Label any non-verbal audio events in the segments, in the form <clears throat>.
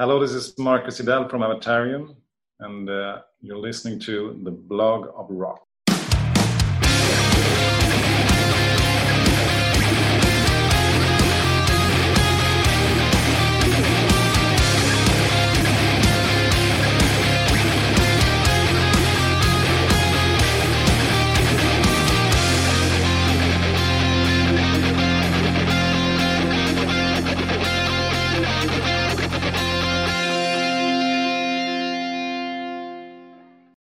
Hello, this is Marcus Jidell from Avatarium, and uh, you're listening to the blog of rock.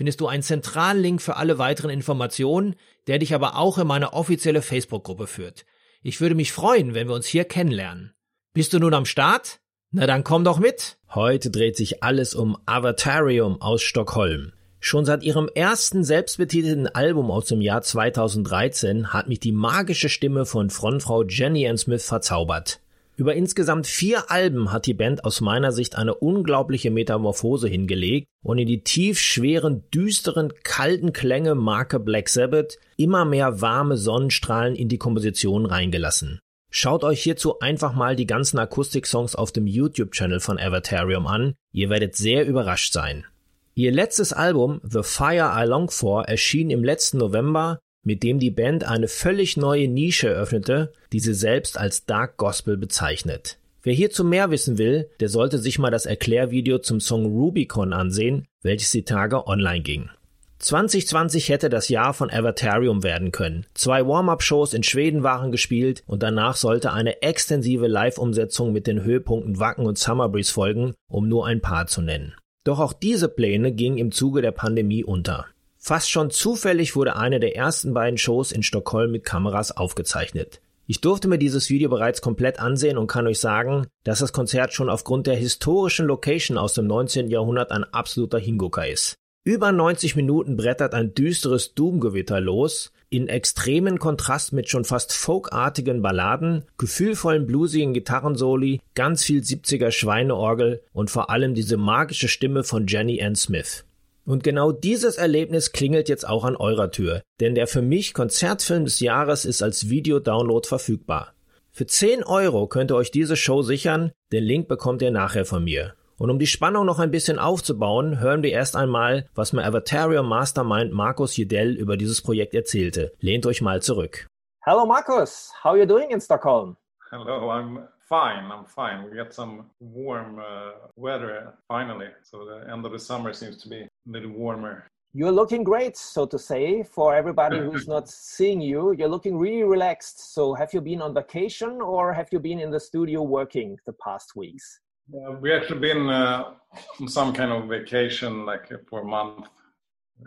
findest du einen zentralen Link für alle weiteren Informationen, der dich aber auch in meine offizielle Facebook-Gruppe führt. Ich würde mich freuen, wenn wir uns hier kennenlernen. Bist du nun am Start? Na dann komm doch mit! Heute dreht sich alles um Avatarium aus Stockholm. Schon seit ihrem ersten selbstbetitelten Album aus dem Jahr 2013 hat mich die magische Stimme von Frontfrau Jenny Ann Smith verzaubert. Über insgesamt vier Alben hat die Band aus meiner Sicht eine unglaubliche Metamorphose hingelegt und in die tief schweren, düsteren, kalten Klänge Marke Black Sabbath immer mehr warme Sonnenstrahlen in die Komposition reingelassen. Schaut euch hierzu einfach mal die ganzen Akustik-Songs auf dem YouTube-Channel von Avatarium an, ihr werdet sehr überrascht sein. Ihr letztes Album The Fire I Long For erschien im letzten November mit dem die Band eine völlig neue Nische eröffnete, die sie selbst als Dark Gospel bezeichnet. Wer hierzu mehr wissen will, der sollte sich mal das Erklärvideo zum Song Rubicon ansehen, welches die Tage online ging. 2020 hätte das Jahr von Avatarium werden können. Zwei Warm-up-Shows in Schweden waren gespielt und danach sollte eine extensive Live-Umsetzung mit den Höhepunkten Wacken und Summer Breeze folgen, um nur ein paar zu nennen. Doch auch diese Pläne gingen im Zuge der Pandemie unter. Fast schon zufällig wurde eine der ersten beiden Shows in Stockholm mit Kameras aufgezeichnet. Ich durfte mir dieses Video bereits komplett ansehen und kann euch sagen, dass das Konzert schon aufgrund der historischen Location aus dem 19. Jahrhundert ein absoluter Hingucker ist. Über 90 Minuten brettert ein düsteres Doomgewitter los, in extremen Kontrast mit schon fast folkartigen Balladen, gefühlvollen bluesigen Gitarrensoli, ganz viel 70er Schweineorgel und vor allem diese magische Stimme von Jenny Ann Smith. Und genau dieses Erlebnis klingelt jetzt auch an eurer Tür, denn der für mich Konzertfilm des Jahres ist als Video-Download verfügbar. Für 10 Euro könnt ihr euch diese Show sichern, den Link bekommt ihr nachher von mir. Und um die Spannung noch ein bisschen aufzubauen, hören wir erst einmal, was mir Avatarium Mastermind Markus Jedell über dieses Projekt erzählte. Lehnt euch mal zurück. Hello Markus, how are you doing in Stockholm? Hello, I'm fine. I'm fine. We got some warm uh, weather finally. So the end of the summer seems to be a little warmer. You're looking great, so to say, for everybody <laughs> who's not seeing you. You're looking really relaxed. So, have you been on vacation or have you been in the studio working the past weeks? Uh, we actually been uh, on some kind of vacation, like for a month.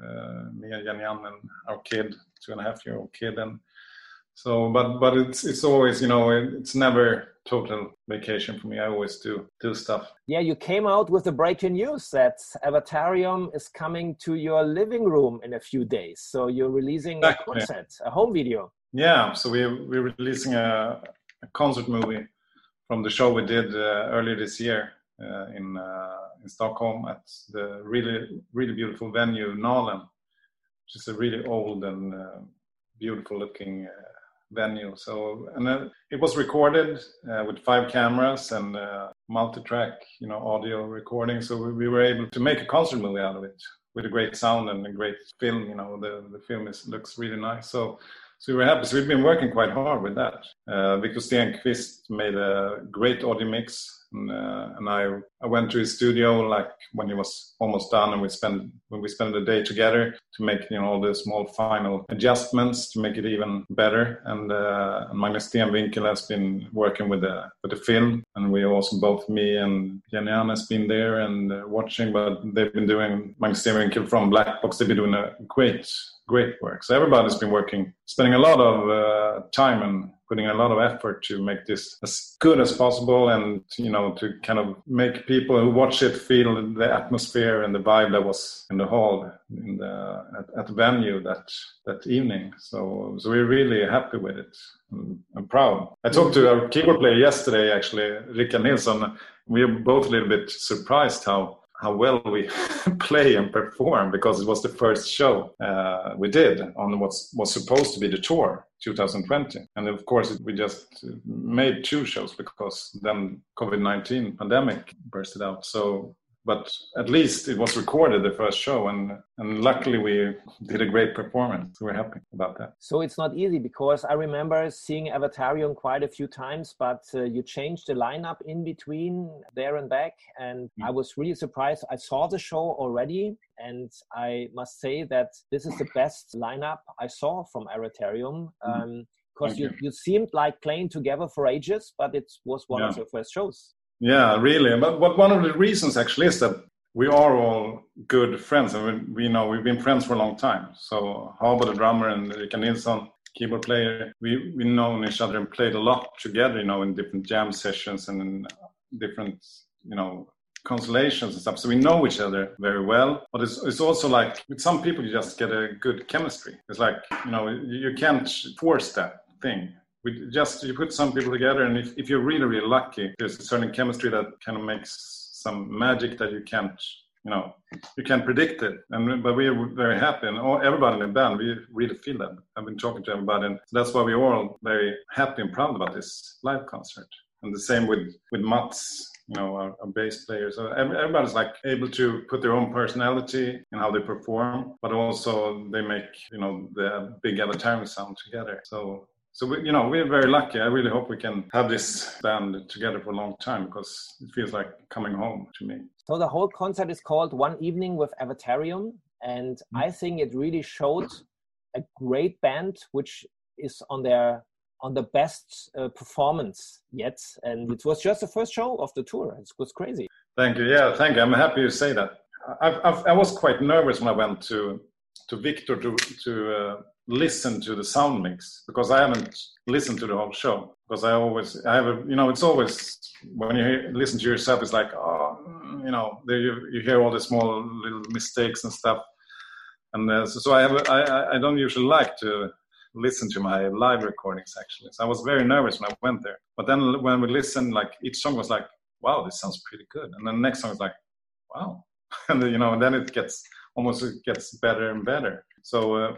Uh, me and Jan and our kid, two and a half year old kid, and so but but it's it's always you know it's never total vacation for me. I always do do stuff. Yeah you came out with the breaking news that avatarium is coming to your living room in a few days. So you're releasing exactly. a concert a home video. Yeah so we, we're releasing a, a concert movie from the show we did uh, earlier this year uh, in uh, in stockholm at the really really beautiful venue nalen which is a really old and uh, beautiful looking uh, venue. So and it was recorded uh, with five cameras and uh, multi-track, you know, audio recording. So we, we, were able to make a concert movie out of it with a great sound and a great film. You know, the the film is looks really nice. So. So we were happy. So we've been working quite hard with that. Uh, Victor Stenqvist made a great audio mix and, uh, and I, I went to his studio like when he was almost done and we spent when we spent the day together to make you know all the small final adjustments to make it even better. And, uh, Magnus Stenwinkel has been working with the with the film. And we also both me and Jennie-Ann has been there and uh, watching but they've been doing Magnus Stenwinkel from Black Box they've been doing a great great work. So everybody's been working, spending a lot of uh, time and putting a lot of effort to make this as good as possible and you know to kind of make people who watch it feel the atmosphere and the vibe that was in the hall in the at, at the venue that that evening. So so we're really happy with it. I'm proud. I talked to our keyboard player yesterday actually Rickard Nilsson. We were both a little bit surprised how how well we <laughs> play and perform because it was the first show uh, we did on what was supposed to be the tour 2020 and of course we just made two shows because then covid-19 pandemic bursted out. So but at least it was recorded the first show and and luckily we did a great performance we're happy about that so it's not easy because i remember seeing avatarium quite a few times but uh, you changed the lineup in between there and back and mm. i was really surprised i saw the show already and i must say that this is the best lineup i saw from avatarium mm. um, because you, you seemed like playing together for ages but it was one yeah. of the first shows yeah, really. But, but one of the reasons actually is that we are all good friends, and we, we know we've been friends for a long time. So Habo, the drummer, and Rickard Nilsson, keyboard player, we we known each other and played a lot together, you know, in different jam sessions and different, you know, constellations and stuff. So we know each other very well. But it's, it's also like with some people, you just get a good chemistry. It's like, you know, you can't force that thing we just you put some people together and if, if you're really really lucky there's a certain chemistry that kind of makes some magic that you can't you know you can't predict it. And but we are very happy and all, everybody in the band we really feel that. I've been talking to everybody and that's why we're all very happy and proud about this live concert. And the same with with mats you know our, our bass players so everybody's like able to put their own personality in how they perform but also they make you know the big avatar sound together. So so we, you know we're very lucky. I really hope we can have this band together for a long time because it feels like coming home to me. So the whole concert is called one evening with avatarium and mm-hmm. i think it really showed a great band which is on their on the best uh, performance yet. And it was just the first show of the tour. It was crazy. Thank you. Yeah thank you. I'm happy you say that. I've, I've, i was quite nervous when i went to to victor to to uh, listen to the sound mix because I haven't listened to the whole show because I always I have a you know it's always when you hear, listen to yourself it's like oh you know you, you hear all the small little mistakes and stuff. And uh, so, so I have a, I, I don't usually like to listen to my live recordings actually. So I was very nervous when I went there. But then when we listened like each song was like wow this sounds pretty good. And then the next song is like wow. <laughs> And then, you know and then it gets almost it gets better and better. So uh,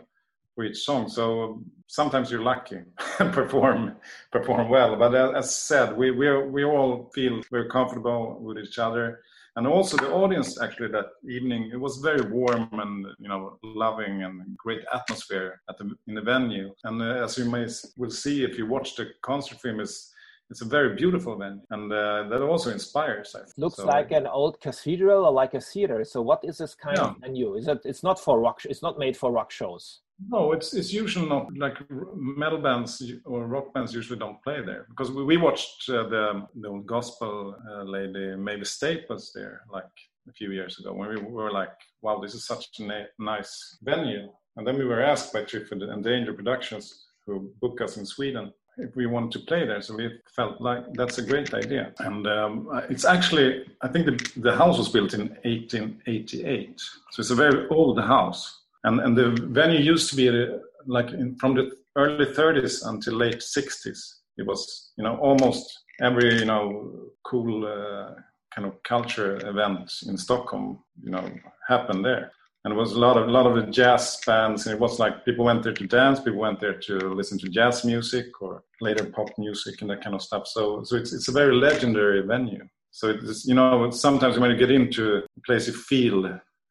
for each song. So sometimes you're lucky <laughs> and perform perform well. But as said, we we we all feel very comfortable with each other, and also the audience actually that evening it was very warm and you know loving and great atmosphere at the in the venue. And uh, as you may will see if you watch the concert film is it's a very beautiful venue and uh, that also inspires looks so, like an old cathedral or like a theater so what is this kind yeah. of venue is it it's not for rock it's not made for rock shows no, it's it's usually not like metal bands or rock bands usually don't play there because we, we watched uh, the the old gospel uh, lady Mavis Staples there like a few years ago when we were like, wow, this is such a na- nice venue. And then we were asked by Triffid and Danger Productions, who book us in Sweden, if we want to play there. So we felt like that's a great idea. And um, it's actually, I think the, the house was built in 1888. So it's a very old house and and the venue used to be uh, like in, from the early 30s until late 60s it was you know almost every you know cool uh, kind of culture event in stockholm you know happened there. And it was a lot of a lot of the jazz bands and it was like people went there to dance people went there to listen to jazz music or later pop music and that kind of stuff. So so it's it's a very legendary venue. So it's you know sometimes when you get into a place you feel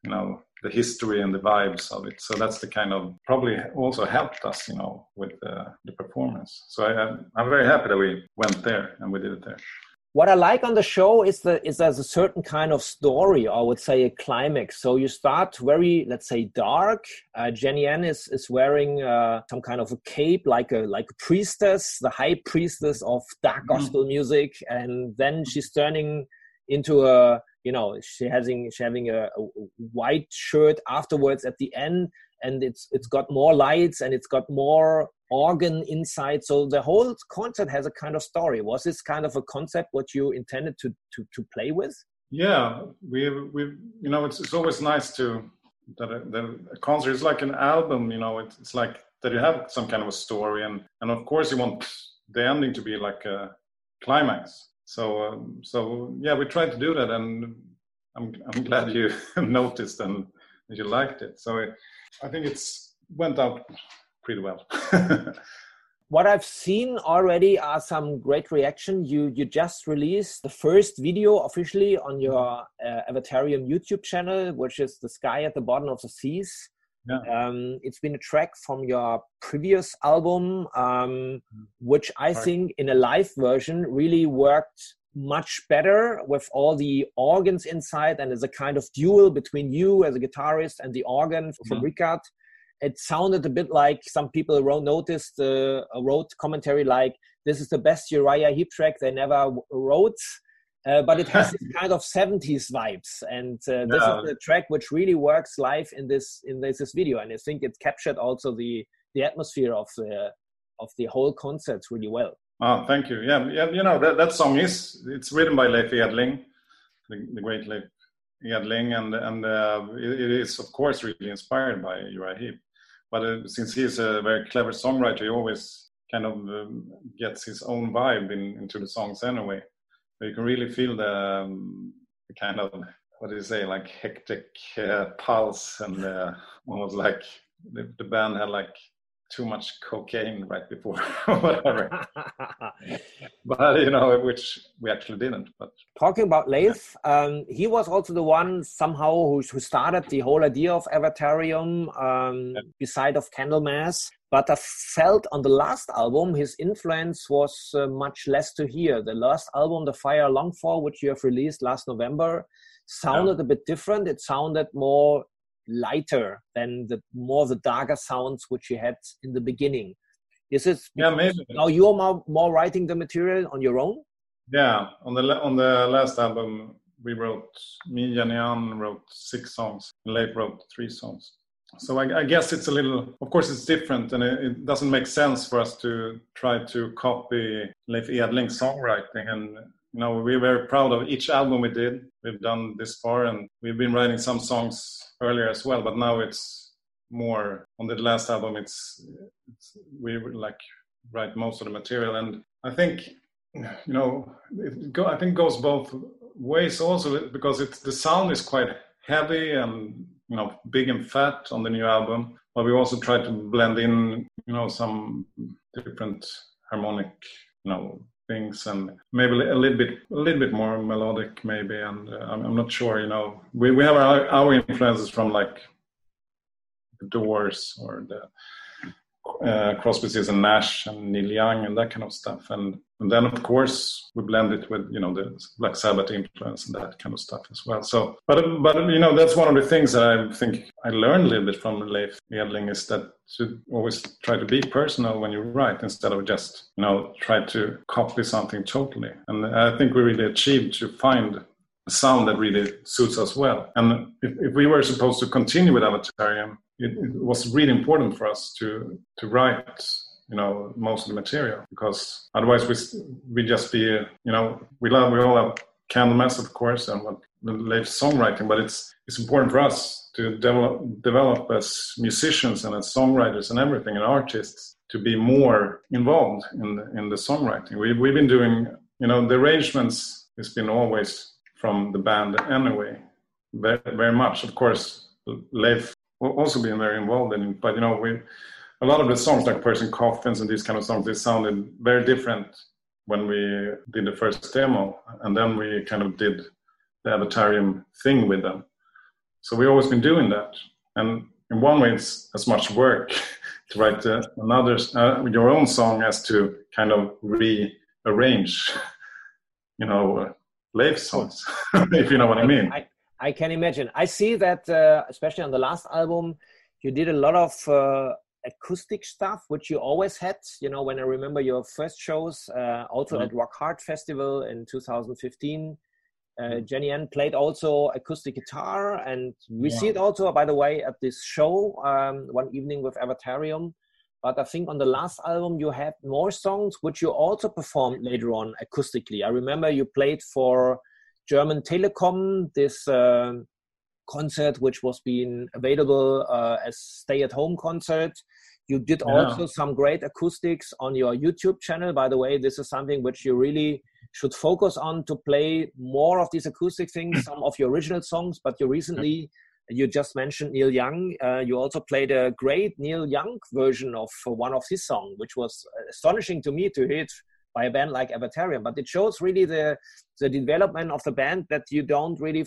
you know the history and the vibes of it. So that's the kind of probably also helped us, you know, with the, the performance. So I, I'm very happy that we went there and we did it there. What I like on the show is that is there's a certain kind of story, or I would say a climax. So you start very, let's say, dark. Uh, Jennie-Ann is is wearing uh, some kind of a cape, like a like a priestess, the high priestess of dark mm-hmm. gospel mm. music, and then she's turning into a you know she having she having a, a, white shirt afterwards at the end and it's it's got more lights and it's got more organ inside. So the whole concert has a kind of story. Was this kind of a concept what you intended to to, to play with? Yeah we we you know it's, it's always nice to that a, that a concert is like an album you know it's, it's like that you have some kind of a story and and of course you want the ending to be like a climax so um, so yeah we tried to do that and i'm i'm glad you <laughs> noticed and you liked it so it, i think it's went out pretty well <laughs> what I've seen already are some great reaction. You you just released the first video officially on your uh, Avatarium YouTube channel, which is the sky at the bottom of the seas. Yeah. Um, it's been a track from your previous album, um, which I right. think in a live version really worked much better with all the organs inside and as a kind of duel between you as a guitarist and the organ from mm-hmm. Rickard it sounded a bit like some people wrote noticed uh, wrote commentary like this is the best Uriah Heep track they never wrote. Uh, but it has <laughs> this kind of 70s vibes and uh, this is the track which really works live in this in this, this video and i think it captured also the the atmosphere of the of the whole concert really well. Oh thank you. Yeah yeah you know that, that song is it's written by leif edling the, the great leif edling and and uh, it, it is of course really inspired by uriah heep. But uh, since he's a very clever songwriter, he always kind of um, gets his own vibe in, into the songs anyway. You can really feel the, um, the kind of what do you say, like hectic uh, pulse, and uh, almost like the, the band had like too much cocaine right before <laughs> whatever. <laughs> But you know which we actually didn't but talking about leif um, he was also the one somehow who, who started the whole idea of avatarium um, yeah. beside of candlemass but i felt on the last album his influence was uh, much less to hear. The last album the fire long for which you have released last november sounded yeah. a bit different. It sounded more lighter than the more the darker sounds which you had in the beginning. Is it yeah, maybe. now you're more, more writing the material on your own? Yeah, on the on the last album we wrote me and Jan wrote six songs, Leif wrote three songs. So I, I, guess it's a little, of course, it's different, and it, it, doesn't make sense for us to try to copy Leif Edling's songwriting and you know we're very proud of each album we did we've done this far and we've been writing some songs earlier as well but now it's more on the last album it's, it's we like write most of the material. And i think you know it go, i think goes both ways also because it's the sound is quite heavy and you know big and fat on the new album. But we also try to blend in you know some different harmonic you know things and maybe a little bit a little bit more melodic maybe and uh, I'm, I'm, not sure you know. We, we have our, our influences from like the doors or the uh, Crosby, and Nash and Neil Young and that kind of stuff. And, and then of course we blend it with you know the Black Sabbath influence and that kind of stuff as well. So, but but you know that's one of the things that I think I learned a little bit from Leif Edling is that to always try to be personal when you write instead of just you know try to copy something totally. And I think we really achieved to find a sound that really suits us well. And if, if we were supposed to continue with Avatarium, it, it, was really important for us to to write you know most of the material because otherwise we we just be you know we love we all have Candlemass of course and what Leif songwriting but it's it's important for us to develop develop as musicians and as songwriters and everything and artists to be more involved in the, in the songwriting. We we've been doing you know the arrangements has been always from the band anyway very, very much. Of course Leif also been very involved in it. But you know, we a lot of the songs like Pearls and Coffins and these kind of songs, they sounded very different when we did the first demo, and then we kind of did the Avatarium thing with them. So we've always been doing that, and in one way, it's as much work <laughs> to write uh, another uh, your own song as to kind of rearrange, <laughs> you know, uh, songs, <laughs> if you know what I mean. I, I can imagine. I see that, uh, especially on the last album, you did a lot of uh, acoustic stuff, which you always had. You know, when I remember your first shows, uh, also mm-hmm. at Rock Hard Festival in 2015, Uh, Jennie-Ann played also acoustic guitar, and we yeah. see it also, by the way, at this show um, one evening with Avatarium. But I think on the last album you had more songs, which you also performed later on acoustically. I remember you played for German Telekom this uh, concert, which was being available uh, as stay-at-home concert. You did yeah. also some great acoustics on your YouTube channel. By the way, this is something which you really should focus on to play more of these acoustic things, some of your original songs. But you recently, you just mentioned Neil Young. Uh, you also played a great Neil Young version of one of his songs, which was astonishing to me to hear it by a band like Avatarium. But it shows really the the development of the band that you don't really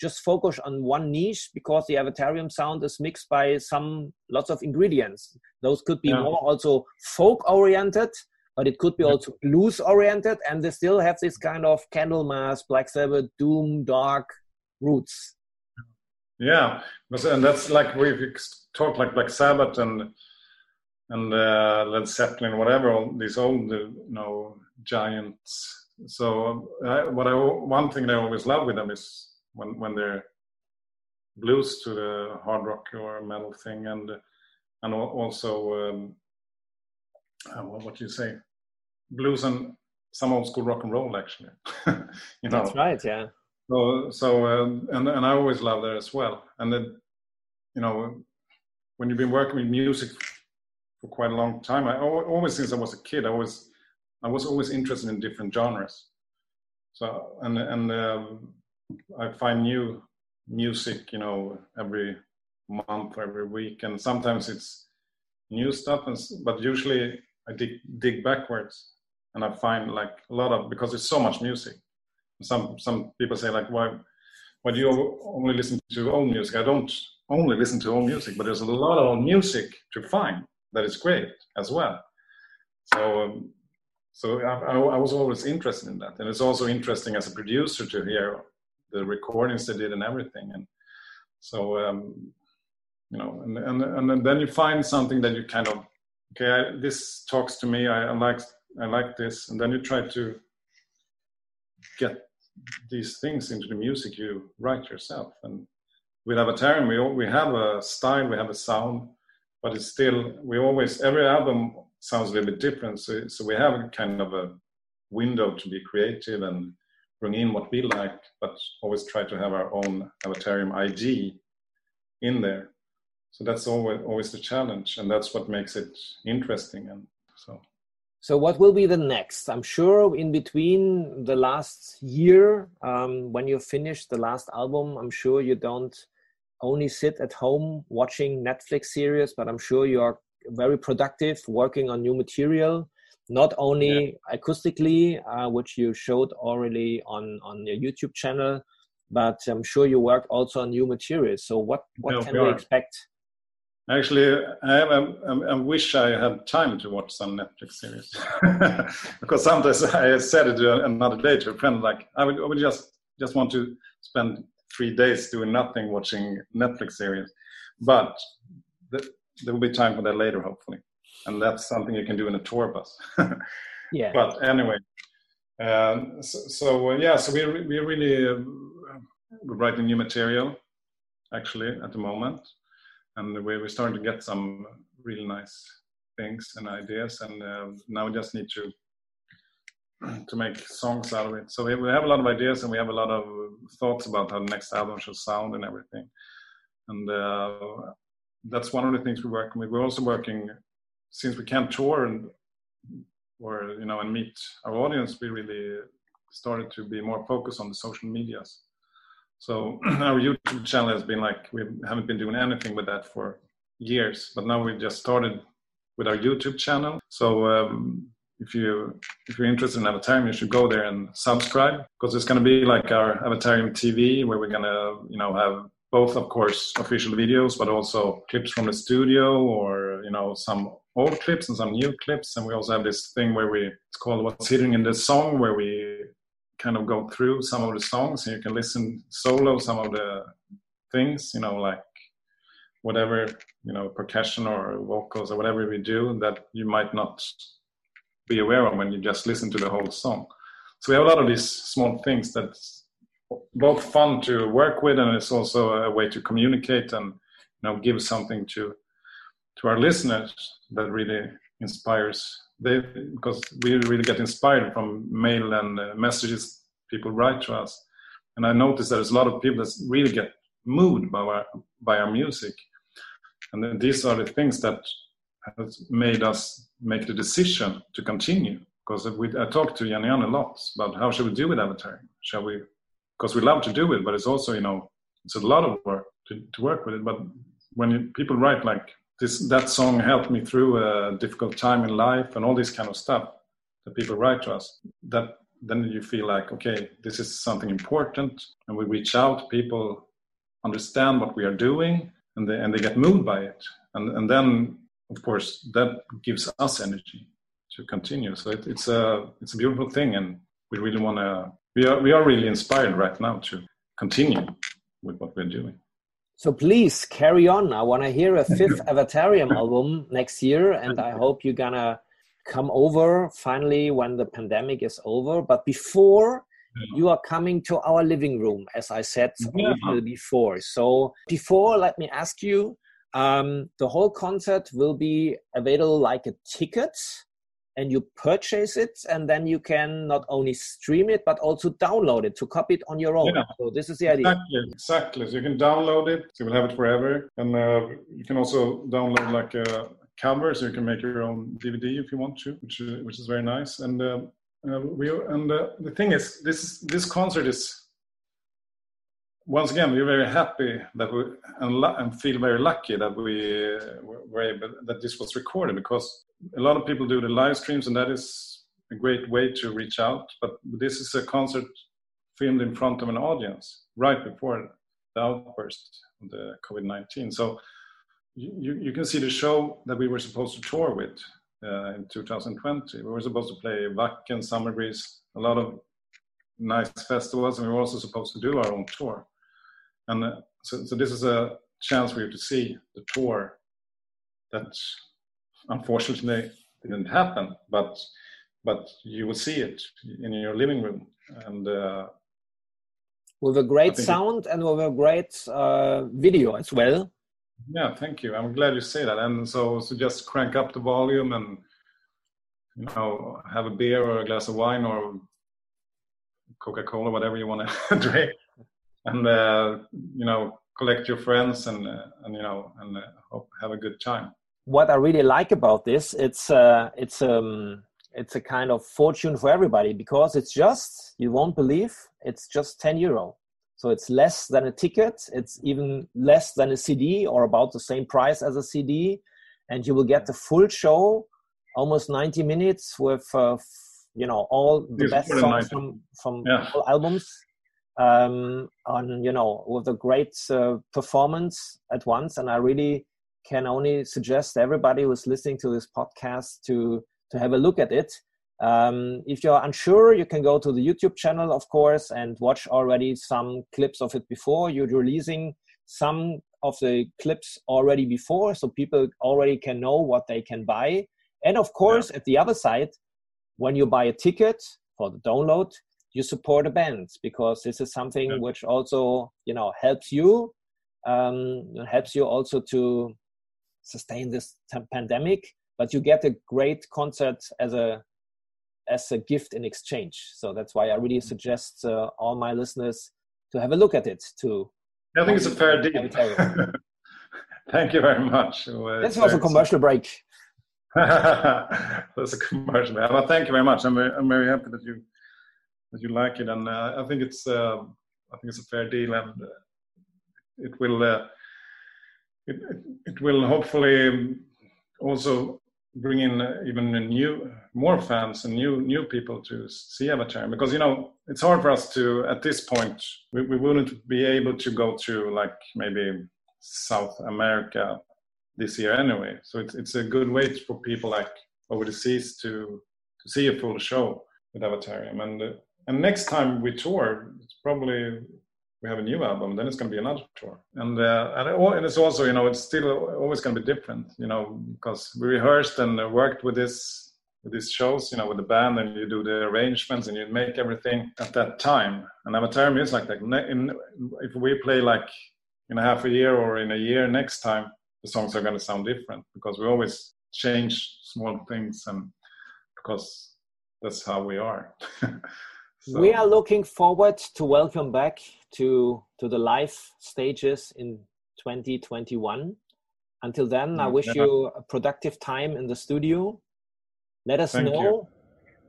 just focus on one niche because the Avatarium sound is mixed by some lots of ingredients. Those could be yeah. more also folk oriented, but it could be also blues oriented, and they still have this kind of Candlemass, Black Sabbath, Doom, Dark roots. Yeah, and that's like we've talked like Black Sabbath and and uh, Led Zeppelin, whatever, all these old you know giants. So I, what I one thing I always love with them is when when they're blues to the hard rock or metal thing, and and also um, uh, what do you say, blues and some old school rock and roll actually. <laughs> you know, that's right, yeah. So so um, and and I always love that as well, and then you know when you've been working with music for quite a long time, I always since I was a kid, I was I was always interested in different genres. So and and um, I find new music, you know, every month every week, and sometimes it's new stuff, and, but usually I dig dig backwards, and I find like a lot of because there's so much music. Some some people say like why why do you only listen to old music? I don't only listen to old music, but there's a lot of old music to find that is great as well. So um, so I, I, was always interested in that, and it's also interesting as a producer to hear the recordings they did and everything. And so, um, you know, and, and, and then you find something that you kind of, okay, I, this talks to me. I, I like, I like this. And then you try to get these things into the music you write yourself. And with Avatarium, we, we have a style, we have a sound, but it's still, we always, every album sounds a little bit different. So, so we have a kind of a window to be creative and bring in what we like, but always try to have our own Avatarium ID in there. So that's always always the challenge, and that's what makes it interesting. And so. So what will be the next? I'm sure in between the last year, um, when you finish the last album, I'm sure you don't only sit at home watching Netflix series, but I'm sure you are very productive working on new material not only yeah. acoustically, uh, which you showed already on on your YouTube channel, but I'm sure you work also on new materials. So what what can we, we expect? Actually, I, I, I, wish I had time to watch some Netflix series <laughs> because sometimes I said it another day to a friend like I would, I would just just want to spend three days doing nothing watching Netflix series, but the, there will be time for that later, hopefully and that's something you can do in a tour bus. <laughs> yeah. But anyway, um, so, so uh, yeah, so we we really uh, we're writing new material actually at the moment, and we we're starting to get some really nice things and ideas, and uh, now we just need to to make songs out of it. So we, we have a lot of ideas and we have a lot of thoughts about how the next album should sound and everything. And uh, that's one of the things we're working with. We're also working since we can't tour and or you know and meet our audience, we really started to be more focused on the social medias. So <clears throat> our YouTube channel has been like we haven't been doing anything with that for years, but now we just started with our YouTube channel. So um, if you if you're interested in Avatarium, you should go there and subscribe because it's going to be like our Avatarium TV, where we're going to you know have both, of course, official videos, but also clips from the studio or you know some old clips and some new clips. And we also have this thing where we, it's called What's Hidden in the Song, where we kind of go through some of the songs and you can listen solo some of the things, you know, like whatever, you know, percussion or vocals or whatever we do that you might not be aware of when you just listen to the whole song. So we have a lot of these small things that's both fun to work with and it's also a way to communicate and you know give something to to our listeners that really inspires. They because we really get inspired from mail and uh, messages people write to us. And i noticed there's a lot of people that really get moved by our by our music. And these are the things that has made us make the decision to continue? Because we, I talked to Jan a lot about how should we do with avatar? Shall we because we love to do it but it's also you know it's a lot of work to, to work with it. But when you, people write like this that song helped me through a difficult time in life and all this kind of stuff that people write to us that then you feel like okay this is something important and we reach out people understand what we are doing and they and they get moved by it. And and then of course that gives us energy to continue. So it, it's a it's a beautiful thing and we really want to we are we are really inspired right now to continue with what we're doing. So please carry on. I want to hear a fifth avatarium album next year and i hope you're gonna come over finally when the pandemic is over. But before you are coming to our living room, as I said yeah. before. So before, let me ask you, um, the whole concert will be available like a ticket and you purchase it and then you can not only stream it but also download it to copy it on your own. Yeah. so this is the idea. Exactly exactly. So you can download it so you will have it forever. And uh, you can also download like a cover so you can make your own dvd if you want to which is, which is very nice. And uh, uh, we and uh, the thing is, this this concert is once again we're very happy that we and, and feel very lucky that we were able that this was recorded because a lot of people do the live streams and that is a great way to reach out. But this is a concert filmed in front of an audience right before the outburst of the COVID nineteen. So you, you can see the show that we were supposed to tour with uh, in 2020. We were supposed to play Wacken, Summer Breeze, a lot of nice festivals, and we were also supposed to do our own tour. And uh, so, so this is a chance for you to see the tour that unfortunately didn't happen, but but you will see it in your living room and. Uh, with a great sound and with a great uh, video as well yeah, thank you. I'm glad you say that. And so, so just crank up the volume and you know have a beer or a glass of wine or Coca-Cola, whatever you want to <laughs> drink, and uh, you know collect your friends and uh, and you know and uh, hope, have a good time. What I really like about this, it's uh, it's um it's a kind of fortune for everybody because it's just you won't believe it's just 10 euro so it's less than a ticket. It's even less than a CD or about the same price as a CD. And you will get the full show, almost 90 minutes with, uh, you know, all the it's best songs from, from yeah. all albums um, on, you know, with a great uh, performance at once. And I really can only suggest everybody who's listening to this podcast to, to have a look at it um, if you're unsure, you can go to the YouTube channel, of course, and watch already some clips of it before. You're releasing some of the clips already before, so people already can know what they can buy. And of course, yeah. at the other side, when you buy a ticket for the download, you support a band because this is something yeah. which also you know helps you, um, helps you also to sustain this pandemic. But you get a great concert as a as a gift in exchange. So that's why I really suggest uh, all my listeners to have a look at it. To I think it's a fair deal. <laughs> Thank you very much. Well, this <laughs> was a commercial break. That's a commercial. Well, thank you very much. I'm very, I'm very happy that you you like it, and uh, I think it's uh, I think it's a fair deal, and uh, it will uh, it, it will hopefully also bring in even new more fans and new new people to see avatar because you know it's hard for us to at this point we, we wouldn't be able to go to like maybe south america this year anyway. So it's, it's a good way for people like over the seas to to see a full show with avatarium and and next time we tour it's probably we have a new album, then it's going to be another tour. And uh, and, it's also you know it's still always going to be different, you know, because we rehearsed and worked with this with these shows, you know, with the band, and you do the arrangements and you make everything at that time. And Avatarium is like that. If we play like in a half a year or in a year next time, the songs are going to sound different because we always change small things and because that's how we are. <laughs> so. We are looking forward to welcome back to to the live stages in 2021. Until then, I wish yeah. you a productive time in the studio. Let us Thank know you.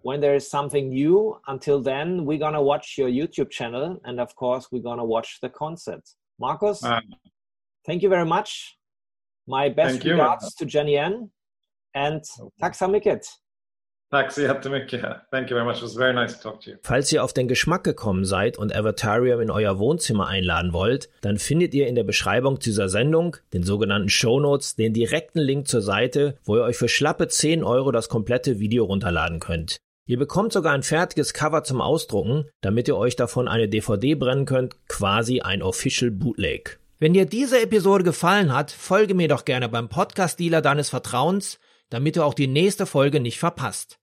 when there is something new. Until then, we're gonna watch your YouTube channel, and of course, we're gonna watch the concert. Marcus, uh, thank you very much. My best regards to Jennie-Ann, and okay. tack så mycket. Tack så jättemycket. Thank you very much. It was very nice to talk to you. Falls ihr auf den Geschmack gekommen seid und Avatarium in euer Wohnzimmer einladen wollt, dann findet ihr in der Beschreibung dieser Sendung, den sogenannten Show Notes, den direkten Link zur Seite, wo ihr euch für schlappe 10 Euro das komplette Video runterladen könnt. Ihr bekommt sogar ein fertiges Cover zum Ausdrucken, damit ihr euch davon eine DVD brennen könnt, quasi ein Official Bootleg. Wenn dir diese Episode gefallen hat, folge mir doch gerne beim Podcast-Dealer deines Vertrauens, damit du auch die nächste Folge nicht verpasst.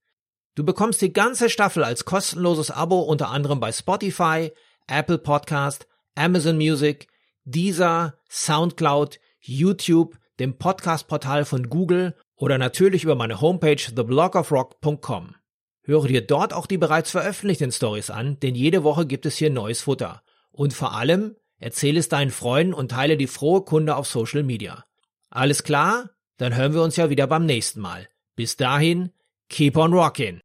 Du bekommst die ganze Staffel als kostenloses Abo unter anderem bei Spotify, Apple Podcast, Amazon Music, Deezer, Soundcloud, YouTube, dem Podcast-Portal von Google oder natürlich über meine Homepage theblogofrock.com. Höre dir dort auch die bereits veröffentlichten Stories an, denn jede Woche gibt es hier neues Futter. Und vor allem, erzähle es deinen Freunden und teile die frohe Kunde auf Social Media. Alles klar? Dann hören wir uns ja wieder beim nächsten Mal. Bis dahin, keep on rocking.